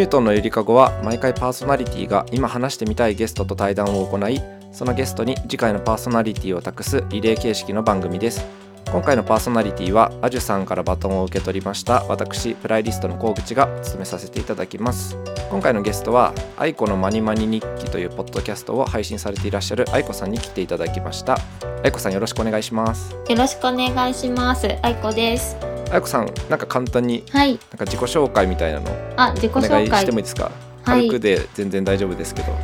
ニュートンのゆりかごは毎回パーソナリティが今話してみたいゲストと対談を行いそのゲストに次回のパーソナリティを託すリレー形式の番組です。今回のパーソナリティはアジュさんからバトンを受け取りました私プライリストの河口が務めさせていただきます今回のゲストは愛子のマニマニ日記というポッドキャストを配信されていらっしゃる愛子さんに来ていただきました愛子さんよろしくお願いしますよろしくお願いします。あいこです。愛子さんなんか簡単にはい。なんか自己紹介みたいなのあ、自己紹介してもいいですか？はい軽くで全然大丈夫ですけど、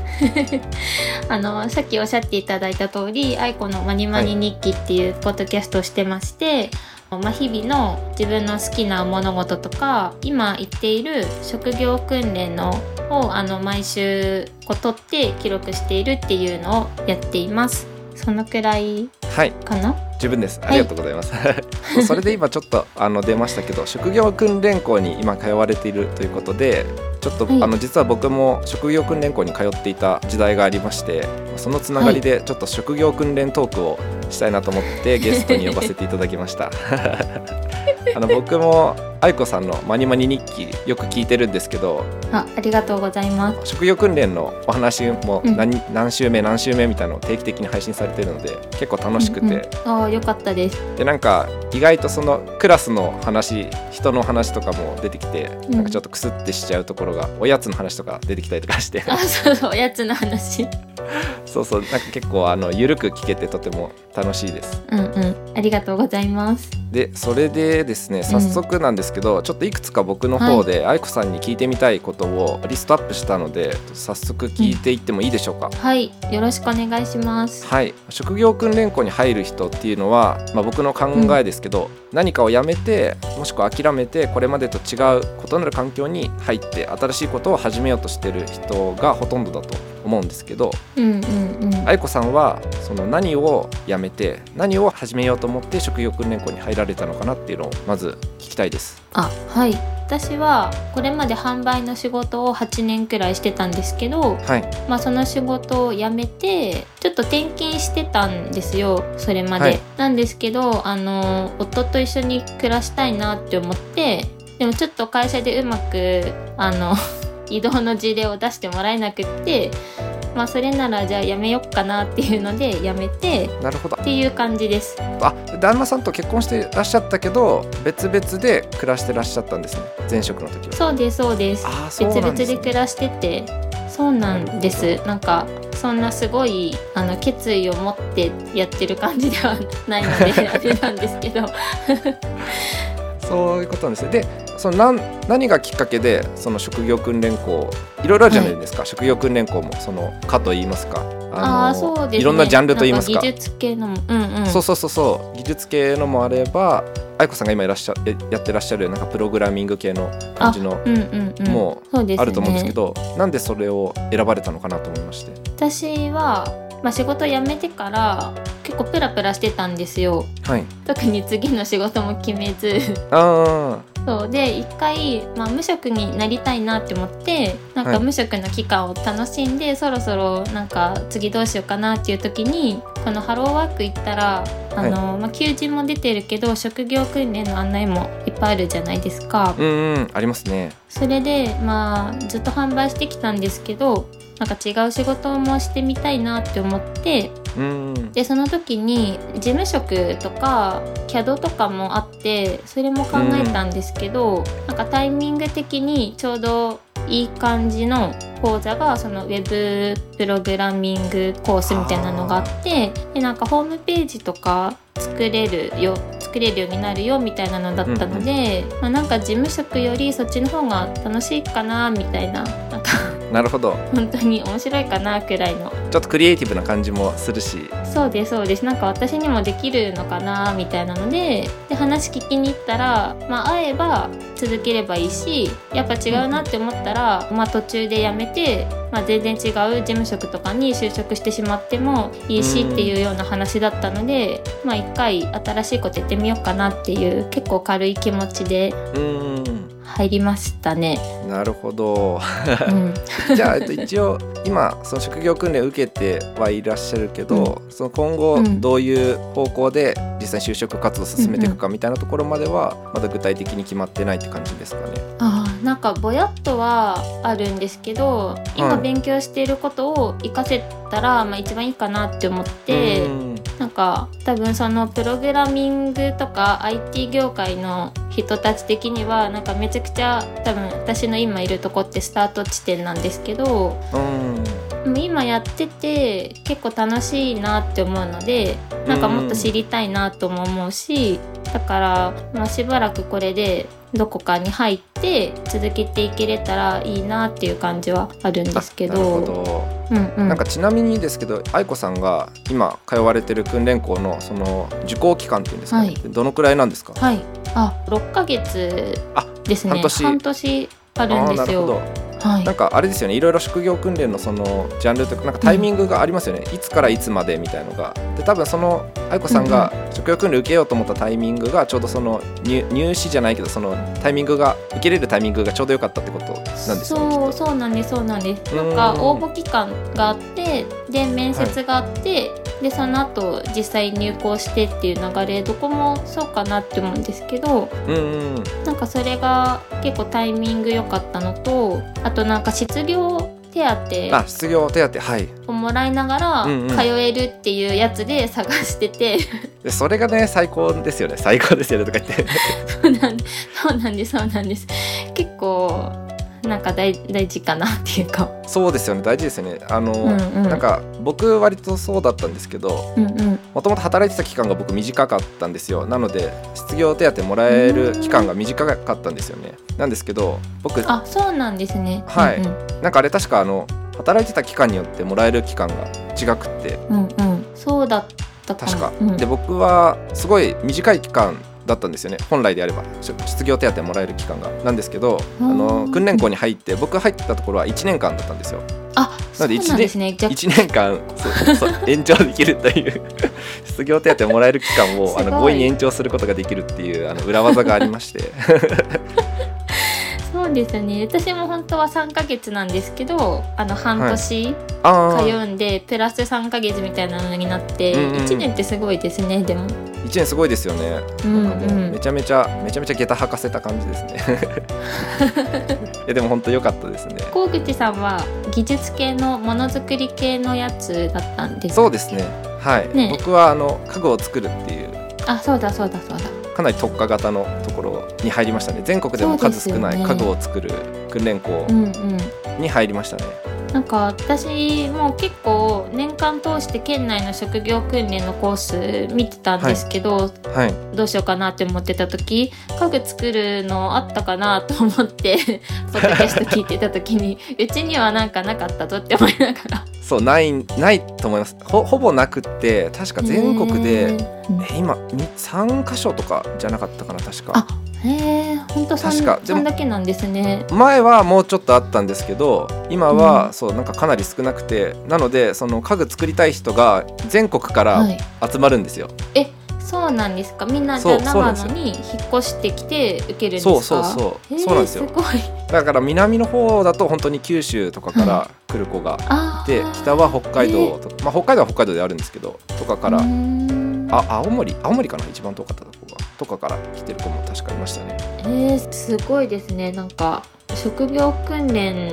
あのさっきおっしゃっていただいた通り、あいこのマニマニ日記っていうポッドキャストをしてまして、まあ日々の自分の好きな物事とか、今行っている職業訓練のをあの毎週こう撮って記録しているっていうのをやっています。そのくらい。はい。かな？十分です。いありがとうございます、そう それで今ちょっとあの出ましたけど 職業訓練校に今通われているということでちょっと、はい。あの実は僕も職業訓練校に通っていた時代がありましてそのつながりでちょっと職業訓練トークをしたいなと思ってゲストに呼ばせていただきました あの僕も愛子さんのマニマニ日記よく聞いてるんですけどあ、ありがとうございます。職業訓練のお話もうん何,、何週目何週目みたいなのを定期的に配信されてるので結構楽しくて、うんうん、あー、よかったです。でなんか意外とそのクラスの話人の話とかも出てきて、うんなんかちょっとクスってしちゃうところがおやつの話とか出てきたりとかしてあ、そうそう、おやつの話。そうそうなんか結構あの緩く聞けてとても楽しいです。うんうん、ありがとうございます。でそれでですね早速なんですけど、ちょっといくつか僕の方で愛子さんに聞いてみたいことをリストアップしたので早速聞いていってもいいでしょうか、はい、よろしくお願いします。はい、職業訓練校に入る人っていうのは、まあ、僕の考えですけど、何かをやめてもしくは諦めてこれまでと違う異なる環境に入って新しいことを始めようとしてる人がほとんどだと思うんですけどうんうんうん。愛子さんはその何をやめて何を始めようと思って職業訓練校に入られたのかなっていうのをまず聞きたいです。あ、はい。私はこれまで販売の仕事を8年くらいしてたんですけど、はい、まあその仕事を辞めてちょっと転勤してたんですよそれまで、はいなんですけどあの夫と一緒に暮らしたいなって思ってでもちょっと会社でうまくあの移動の事例を出してもらえなくってまあそれならじゃあ辞めよっかなっていうので辞めてなるほど。っていう感じです。あ旦那さんと結婚してらっしゃったけど別々で暮らしてらっしゃったんですね。前職の時は。そうですそうです。あーそう別々なんですね。で暮らしてて。そうなんです。なんかそんなすごいあの決意を持ってやってる感じではないのであれなんですけど。そういうことなんですね。で、そのなん何がきっかけでその職業訓練校いろいろあるじゃないですか。職業訓練校もその科と言いますか。あそうですねいろんなジャンルと言いますか。技術系のもうんうんそうそうそうそう技術系のもあれば、愛子さんが今いらっしゃえやってらっしゃるなんかプログラミング系の感じのうんうんうんもあると思うんですけど、なんでそれを選ばれたのかなと思いまして。私は、まあ、仕事辞めてから結構プラプラしてたんですよはい。特に次の仕事も決めずあそう。で一回、まあ、無職になりたいなって思ってなんはい。か無職の期間を楽しんで、そろそろなんか次どうしようかなっていう時にこのハローワーク行ったらあの、まあ、求人も出てるけど職業訓練の案内もいっぱいあるじゃないですか。あ、うんうんありますね。それでまあずっと販売してきたんですけどなんか違う仕事もしてみたいなって思ってうんでその時に事務職とか CAD とかもあってそれも考えたんですけど、なんかタイミング的にちょうどいい感じの講座がそのウェブプログラミングコースみたいなのがあってでなんかホームページとか作れるよ作れるようになるよみたいなのだったので、まあ、なんか事務職よりそっちの方が楽しいかなみたいななんかなるほど。本当に面白いかなくらいの。ちょっとクリエイティブな感じもするし。そうですそうです。なんか私にもできるのかなみたいなのでで話聞きに行ったら、まあ、会えば続ければいいしやっぱ違うなって思ったら、まあ、途中で辞めて、まあ、全然違う事務職とかに就職してしまってもいいしうん。っていうような話だったので、まあ一回新しいことやってみようかなっていう結構軽い気持ちで。うん入りましたね。なるほど。うん、じゃあ、えっと、一応今その職業訓練を受けてはいらっしゃるけど、その今後うんどういう方向で実際に就職活動を進めていくかみたいなところまではまだ具体的に決まってないって感じですかね。ああなんかぼやっとはあるんですけど今勉強していることを活かせたら、まあ、一番いいかなって思って、うんなんか多分そのプログラミングとか IT 業界の人たち的にはなんかめちゃくちゃ多分私の今いるとこってスタート地点なんですけどうん。今やってて結構楽しいなって思うのでなんかもっと知りたいなとも思うしだから、まあ、しばらくこれでどこかに入って続けていけれたらいいなっていう感じはあるんですけなるほど。どうんうん、なんかちなみにですけど愛子さんが今通われてる訓練校のその受講期間っていうんですかね、はい。どのくらいなんですか、はい、あ6ヶ月あですね。半年。あるんですよ。なるほど。はい。なんかあれですよね。いろいろ職業訓練のそのジャンルとかなんかタイミングがありますよね、いつからいつまでみたいのが。で多分その愛子さんが職業訓練受けようと思ったタイミングがちょうどその入入試じゃないけどそのタイミングが受けれるタイミングがちょうど良かったってことなんですよねそうそうなんですそうなんです。なん。んか応募期間があってで面接があって、でその後実際入校してっていう流れどこもそうかなって思うんですけどうんうん。なんかそれが結構タイミング良かったのとあとなんか失業手あ当失業手当はい。をもらいながらうんうん。通えるっていうやつで探してて、でそれがね最高ですよね。最高ですよねとか言って。そうなんそうなんですそうなんです。結構なんか大大事かなっていうか。そうですよね。大事ですよね。あの、うんうん。なんか僕割とそうだったんですけどうんうん。もともと働いてた期間が僕短かったんですよ。なので失業手当もらえる期間が短かったんですよね。なんですけど僕あそうなんですね。はい。うんなんかあれ確かあの働いてた期間によってもらえる期間が違くって。うん、うん。うんそうだったかな確か、うん、で僕はすごい短い期間だったんですよね。本来であれば。し失業手当もらえる期間が。なんですけどあのうん訓練校に入って僕入ったところは1年間だったんですよ。あなので一年ね。じゃあ1年間そうそう 延長できるという失業手当もらえる期間をあの強引に延長することができるっていうあの裏技がありまして。そうですね。私も本当は3ヶ月なんですけどあの半年あ通あうんで、プラス3ヶ月みたいなのになって、うんうん1年ってすごいですねでも1年すごいですよね、うんなんかもううん。めちゃめちゃめちゃめちゃ下駄履かせた感じですね。いやでも本当良かったですね。河口さんは技術系のものづくり系のやつだったんですそうですね。はい、ね。僕はあの家具を作るっていうあそうだそうだそうだ。かなり特化型のところに入りましたね。全国でも数少ない家具を作る訓練校うんうん。に入りましたね、なんか私も結構年間通して県内の職業訓練のコース見てたんですけど、はい。どうしようかなって思ってた時家具作るのあったかなと思って ポッドキャスト聞いてた時に うちにはなんかなかったぞって思いながら。そうないないと思います。ほほぼなくって確か全国で、へー。え今3箇所とかじゃなかったかな確か。あへえほんとそん確か。でもそんだけなんですね。前はもうちょっとあったんですけど今は、うん。そうなんかかなり少なくてなのでその家具作りたい人が全国からはい。集まるんですよ、えそうなんですか？みんなじゃあそうそうなんですよ。長野に引っ越してきて受けるんですか？そうそうそう。へーそうなんですよ。すごい。だから南の方だと本当に九州とかから来る子があいて、北は北海道とか、まあ、北海道は北海道であるんですけどとかから、ああ青森？青森かな？一番遠かったとこ。がとかから来てる子も確かいましたね。えー、すごいですね。なんか職業訓練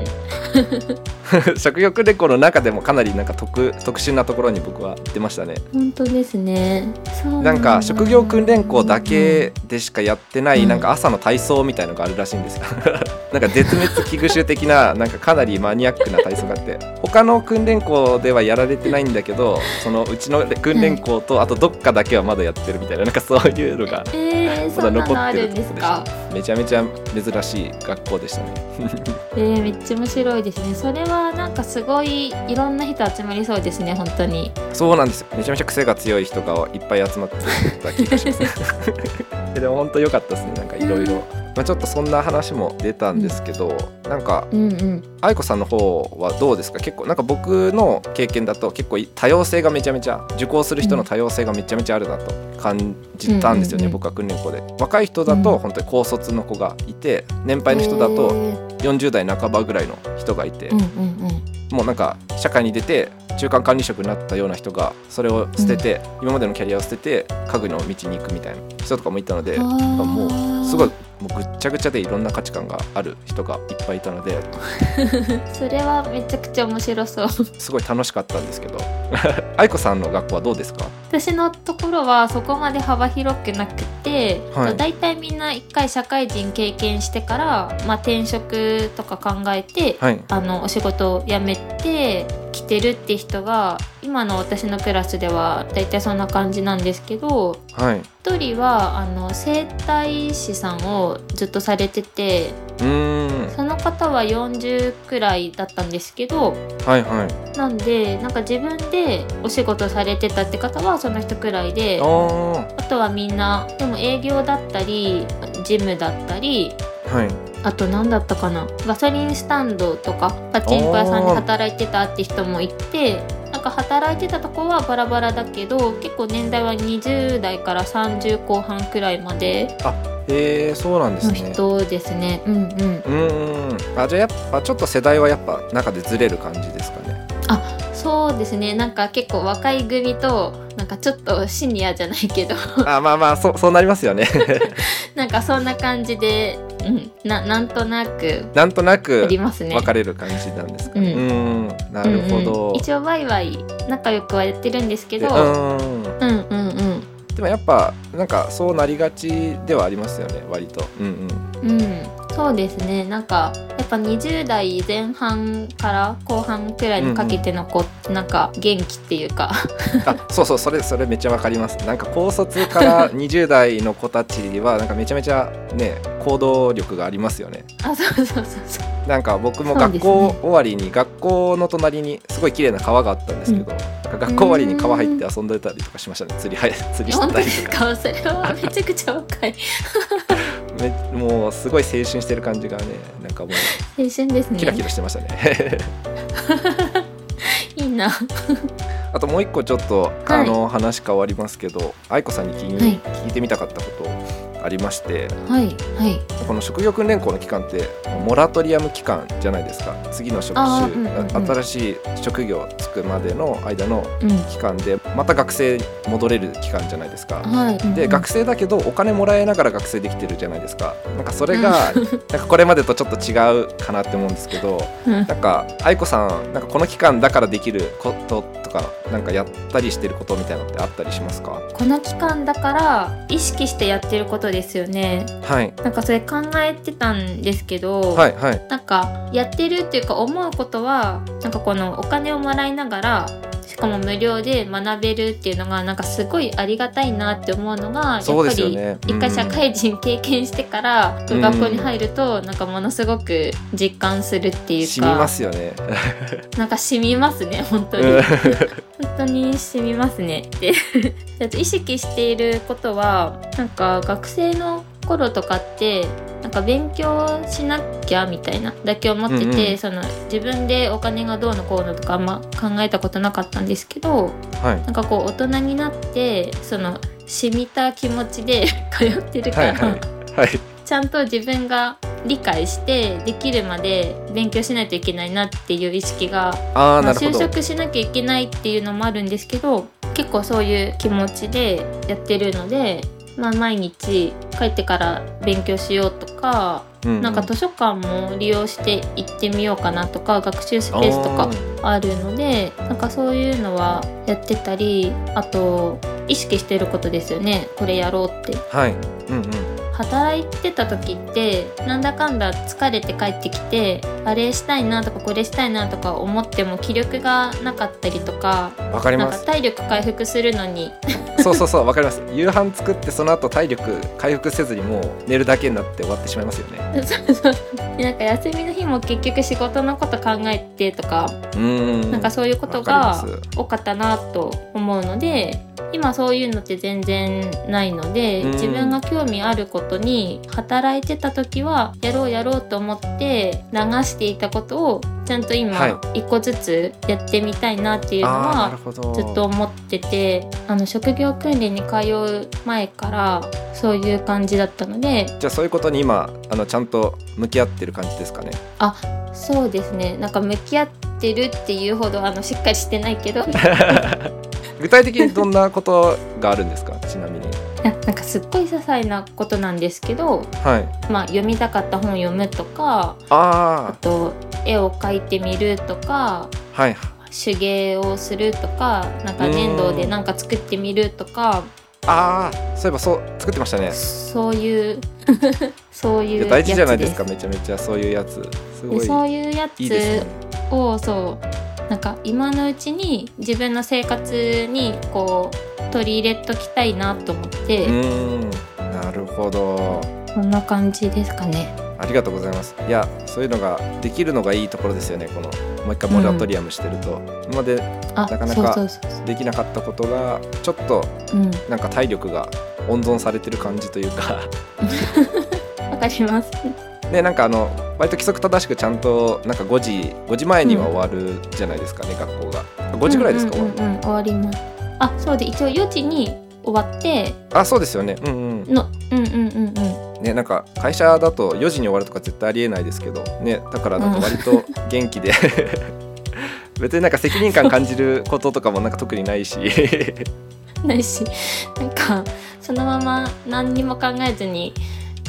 職業訓練校の中でもかなりなんか特特殊なところに僕は行ってましたね。本当ですね。なんか職業訓練校だけうんでしかやってないうん。なんか朝の体操みたいのがあるらしいんですよ。なんか絶滅危惧種的ななんかかなりマニアックな体操があって。他の訓練校ではやられてないんだけどそのうちの訓練校とあとどっかだけはまだやってるみたいななんかそういうのがえー、まだ残ってるんですか？めちゃめちゃ珍しい学校でしたね。えー、めっちゃ面白いですね。それはなんかすごいいろんな人集まりそうですね本当に。そうなんですよ。めちゃめちゃ癖が強い人がいっぱい集まってた気がし。ま すえでも本当良かったですね。なんかいろいろまあちょっとそんな話も出たんですけど、なんかうんうん。愛子さんの方はどうですか？結構なんか僕の経験だと結構多様性がめちゃめちゃ受講する人の多様性がめちゃめちゃあるなと感じたんですよね、うんうんうん。僕は訓練校で。若い人だうん。と本当に高卒の子がいて年配の人だと40代半ばぐらいの人がいて、うんうんうん。もうなんか社会に出て中間管理職になったような人がそれを捨てて、今までのキャリアを捨てて家具の道に行くみたいな人とかもいたのでもうすごいもうぐっちゃぐちゃでいろんな価値観がある人がいっぱいいたので それはめちゃくちゃ面白そう。すごい楽しかったんですけど。愛子さんの学校はどうですか？私のところはそこまで幅広くなくて、はい。だいたいみんな一回社会人経験してから、まあ、転職とか考えて、はい。あのお仕事を辞めて来てるって人が今の私のクラスではだいたいそんな感じなんですけどはい。一人はあの整体師さんをずっとされててその方は40くらいだったんですけどはいはい。なんでなんか自分でお仕事されてたって方はその人くらいであとはみんなでも営業だったりジムだったりはい。あと何だったかな？ガソリンスタンドとかパチンコ屋さんで働いてたって人もいてなんか働いてたとこはバラバラだけど結構年代は20代から30後半くらいまでへえそうなんですのね人ですね。うんうん。うーん。あじゃあやっぱちょっと世代はやっぱ中でずれる感じですかねそうですね。なんか結構若い組となんかちょっとシニアじゃないけど。あまあまあそうそうなりますよね。なんかそんな感じで、うん、ななんとなくなんとなあくりますね。分かれる感じなんですかね。ううん。んなるほうんど、うん。一応ワイワイ仲良くはやってるんですけでど、うん。うんうんうん。でもやっぱなんかそうなりがちではありますよね割と。うんうん。うん、そうですね。なんかやっぱ20代前半から後半くらいにかけての子ってなんか元気っていうか、あそうそうそれそれめっちゃわかります。なんか高卒から 20代の子たちはなんかめちゃめちゃね行動力がありますよね。あそうそうそうそう。なんか僕も学校終わりに、学校の隣にすごい綺麗な川があったんですけど、なん。か学校終わりに川入って遊んでたりとかしましたね。釣りは釣りしたりとか。それはめちゃくちゃ若いめもうすごい青春してる感じがねなんかもう青春ですね。キラキラしてましたね。いいな。あともう一個ちょっと、はい。あの話変わりますけど愛子さんに聞い,、はい。聞いてみたかったことありましてはいはい。この職業訓練校の期間ってモラトリアム期間じゃないですか。次の職種、うんうんうん。新しい職業つくまでの間のうん。期間でまた学生に戻れる期間じゃないですか。はい。で学生だけどお金もらえながら学生できてるじゃないですか。なんかそれがなんかこれまでとちょっと違うかなって思うんですけどうん。なんか愛子さんなんかこの期間だからできることとかなんかやったりしてることみたいなのってあったりしますか？この期間だから意識してやってることですよね。はい。なんかそれ考えてたんですけど、はいはい。なんかやってるっていうか思うことはなんかこのお金をもらいながらしかも無料で学べるっていうのがなんかすごいありがたいなって思うのがやっぱりね一回社会人経験してからうん。学校に入るとなんかものすごく実感するっていう染みまかすよね。なんか染みますね本当に。うん。本当に染みますねであと意識していることはなんか学生の頃とかってなんか勉強しなきゃみたいなだけ思ってて、うんうん。その自分でお金がどうのこうのとかあんま考えたことなかったんですけどはい。なんかこう大人になってその染みた気持ちで 通ってるから、はいはいはい。ちゃんと自分が理解してできるまで勉強しないといけないなっていう意識がまあ、就職しなきゃいけないっていうのもあるんですけど結構そういう気持ちでやってるので、まあ、毎日帰ってから勉強しようとか、ううなんか図書館も利用して行ってみようかなとか学習スペースとかあるのでなんかそういうのはやってたりあと意識してることですよね。これやろうって。はい。うんうん働いてた時ってなんだかんだ疲れて帰ってきてあれしたいなとかこれしたいなとか思っても気力がなかったりとかわかります。体力回復するのに。そうそうそうわかります。夕飯作ってその後体力回復せずにもう寝るだけになって終わってしまいますよね。そうそうでなんか休みの日も結局仕事のこと考えてとか、うーん。なんかそういうことが多かったなと思うので今そういうのって全然ないのでうん。自分が興味あることに働いてた時はやろうやろうと思って流していたことをちゃんとはい。今一個ずつやってみたいなっていうのはずっと思っててあの職業訓練に通う前からそういう感じだったのでじゃあそういうことに今あのちゃんと向き合ってる感じですかね？そうですね。なんか向き合ってるっていうほどあのしっかりしてないけど 具体的にどんなことがあるんですか？ちなみに。なんかすっごい些細なことなんですけど、はい。まあ、読みたかった本読むとかああと絵を描いてみるとかあはい。手芸をするとかなんか粘土でなんか作ってみるとか。ああそういえばそう作ってましたね。そういう そういう大事じゃないですかめちゃめちゃ。そういうやつ。すごいでそういうやつをそうなんか今のうちに自分の生活にこう取り入れときたいなと思っうて、ーんなるほど。こんな感じですかね。ありがとうございます。いやそういうのができるのがいいところですよね。このもう一回モラトリアムしてると、今まであなかなかできなかったことがちょっとう。うん。なんか体力が温存されてる感じというか。わかります。ねなんかあの割と規則正しくちゃんとなんか5時5時前には終わるじゃないですかね、学校が。5時ぐらいですか、うんうんうんうん終わります。あそうで一応4時に終わってあそうですよね。うんうん。のうんうんうんうん。ねなんか会社だと4時に終わるとか絶対ありえないですけどねだからなんか割と元気で、別になんか責任感感じることとかもなんか特にないし。ないし。なんかそのまま何にも考えずに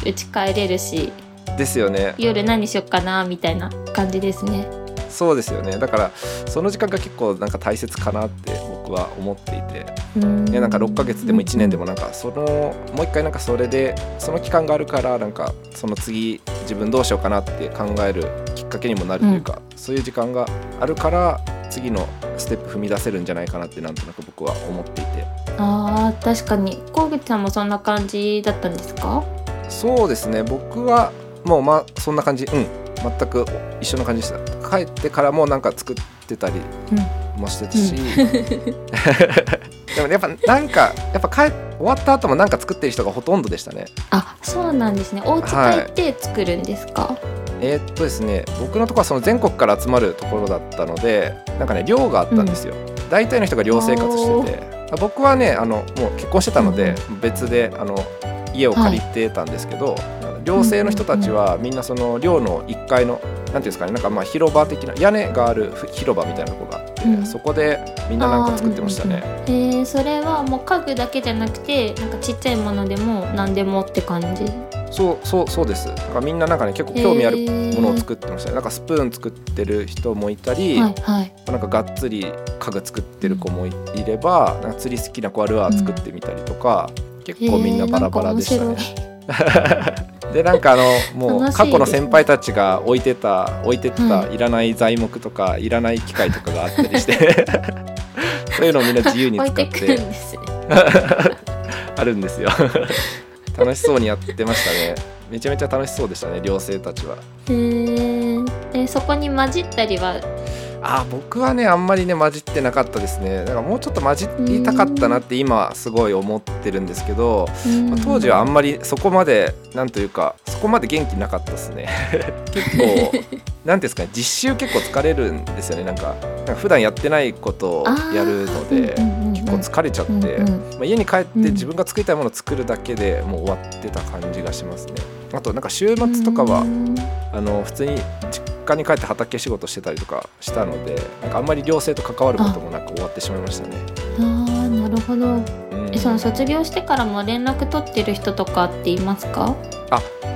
家帰れるしですよね。夜何しよっかなみたいな感じですね。そうですよね。だからその時間が結構なんか大切かなって僕は思っていて、ね、なんか6ヶ月でも1年でもなんかそのもう一回なんかそれでその期間があるからなんかその次自分どうしようかなって考えるきっかけにもなるというか、そういう時間があるから次のステップ踏み出せるんじゃないかなってなんとなく僕は思っていて。あー確かに。河口さんもそんな感じだったんですか？そうですね。僕はもうまあそんな感じ。うん。全く一緒の感じでした。帰ってからもなんか作ってたりもしてたし、でもやっぱなんかやっぱ帰終わった後もなんか作ってる人がほとんどでしたね。あそうなんですね。お家帰って作るんですか、えーっとですね僕のところはその全国から集まるところだったのでなんかね寮があったんですよ、大体の人が寮生活してて。あ僕はねあのもう結婚してたので、別であの家を借りてたんですけど、寮生の人たちはみんなその寮の1階のなんていうんですかねなんかまあ広場的な屋根がある広場みたいなとこがあって、うん。そこでみんななんか作ってましたね、えー、それはもう家具だけじゃなくてなんかちっちゃいものでも何でもって感じ。そうそうそうです。だからみんななんかね結構興味あるものをっ作ってましたね、なんかスプーン作ってる人もいたり、はいはい。なんかがっつり家具作ってる子もいいれば、なんか釣り好きな子はルアー作ってみたりとか、結構みんなバラバラでしたね。でなんかあのもう過去の先輩たちが置いてた置いてったはいらない材木とかいらない機械とかがあったりして そういうのをみんな自由に使って あるんですよ。楽しそうにやってましたね。めちゃめちゃ楽しそうでしたね寮生たちは。へー。えそこに混じったりはあ僕はねあんまりね混じってなかったですね。だからもうちょっと混じりたかったなって今すごい思ってるんですけど、まあ当時はあんまりそこまでなんというかそこまで元気なかったですね。結構 なんていうんですかね実習結構疲れるんですよね。なんかなんか普段やってないことをやるので結構疲れちゃって、うんうん。まあ、家に帰ってうん。自分が作りたいものを作るだけでもう終わってた感じがしますね。あとなんか週末とかはうん。あの普通に実家に帰って畑仕事してたりとかしたのでなんかあんまり寮生と関わることもなく終わってしまいましたね。あーなるほど。うん。えその卒業してからも連絡取ってる人とかっていますか？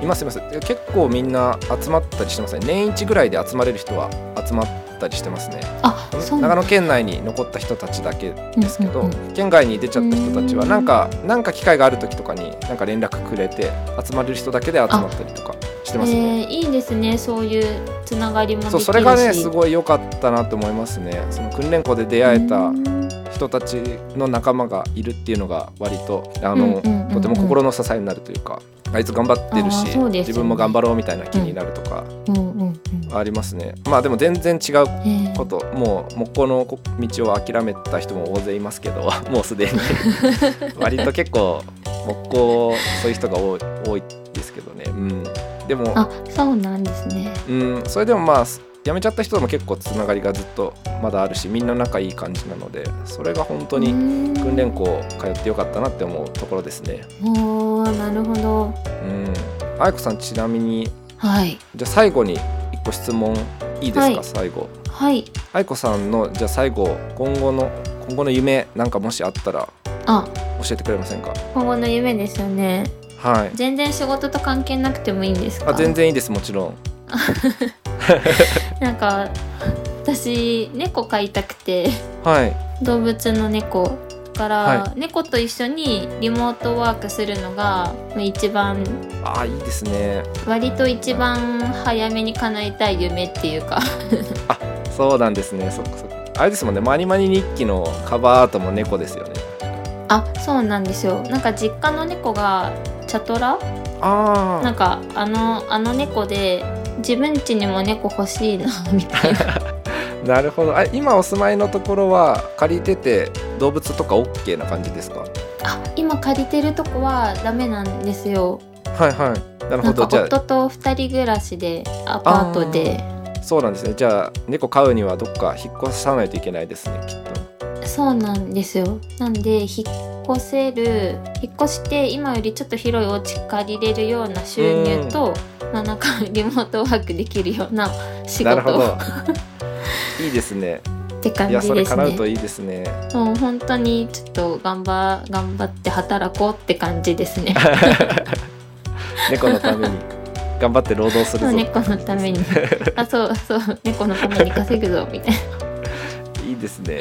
いますいます。結構みんな集まったりしてますね。年一ぐらいで集まれる人は集まったりしてますね。あ長野県内に残った人たちだけですけど、うんうん県外に出ちゃった人たちはうんなん。かなんか機会がある時とかになんか連絡くれて集まれる人だけで集まったりとかしてますね。えーいいですねそういうつながりもそうそれがねすごい良かったなと思いますね。その訓練校で出会えたうん。人たちの仲間がいるっていうのが割とあの、とても心の支えになるというかあいつ頑張ってるあし、ね。自分も頑張ろうみたいな気になるとかありますね。まあでも全然違うえーこともう木工の道を諦めた人も大勢いますけど もうすでに。割と結構木工そういう人が多い多いですけどね、うん、でも、あそうなんですね。うん、それでもまあ辞めちゃった人とも結構つながりがずっとまだあるしみんな仲いい感じなのでそれが本当に訓訓練校通ってよかったなって思うところですね。おーなるほど。うん、愛子さんちなみにはい。じゃあ最後に一個質問いいですか、はい。最後。はい。愛子さんのじゃあ最後今後の今後の夢なんかもしあったらあ。教えてくれませんか？今後の夢ですよねはい。全然仕事と関係なくてもいいんですか？あ全然いいですもちろん。なんか私猫飼いたくて。はい。動物の猫だから、は猫と一緒にリモートワークするのが一番あいいですね。割と一番早めに叶えたい夢っていうか。そうなんですね。そっかそっか。あれですもんね。マニマニ日記のカバーアートも猫ですよね。あそうなんですよ。なんか実家の猫がチャトラ？あなんかあのあの猫で自分家にも猫欲しいな みたいな。あ なるほど。あ今お住まいのところは借りてて動物とか OK な感じですか？あ今借りてるとこはダメなんですよ。はいはい。なるなんかほどじゃ夫と二人暮らしでアパートで。あそうなんですね。じゃあ猫飼うにはどっか引っ越さないといけないですねきっと。そうなんですよ。なんで引っ越せる引っ越して今よりちょっと広いお家借りれるような収入と、まあなんかリモートワークできるような仕事。なるほど。いいですね。って感いやそれじですね叶うといいですね。もう本当にちょっと頑張頑張って働こうって感じですね。猫のために。頑張って労働するぞ。猫のために。あそうそう。猫のために稼ぐぞみたいな。いいですね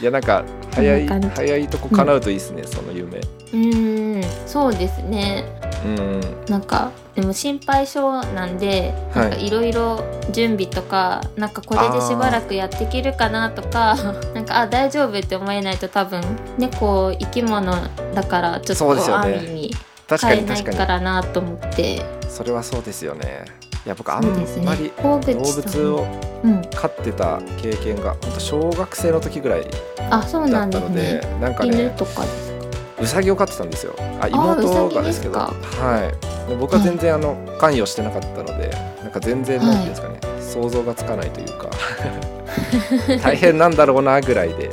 いやなんか早い早いとこ叶うといいですね、その夢。うーん。そうですね。うん。なんかでも心配性なんではいなんかい。ろいろ準備とかなんかこれでしばらくやっていけるかなとか なんかあ大丈夫って思えないと多分猫生き物だからちょっと安易に確か飼えないからなと思って。それはそうですよねいや僕あんまり動動物をうん飼ってた経験が本当小学生の時ぐらいだったのでねなんか犬ねとか。ですかうさぎを飼ってたんですよ。あウ妹がですけど。はい。で僕は全然あの関与してなかったのでなんか全然はいなんてい。うんですかね、想像がつかないというか。大変なんだろうなぐらいで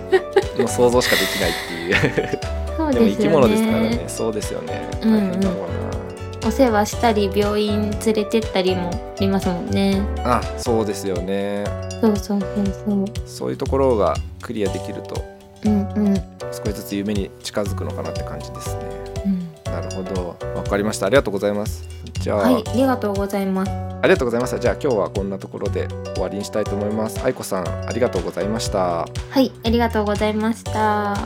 の想像しかできないっていう。そうでも生き物ですからね。ねそうですよね。うんうん。大変だろうお世話したり病院連れてったりもありますもんね。な、あそうですよね。そうそうそうそう。そういうところがクリアできるとうんうん。少しずつ夢に近づくのかなって感じですね。うん。なるほど。わかりました。ありがとうございます。じゃあ、はいありがとうございます。ありがとうございましたじゃあ今日はこんなところで終わりにしたいと思います愛子さんありがとうございましたはいありがとうございました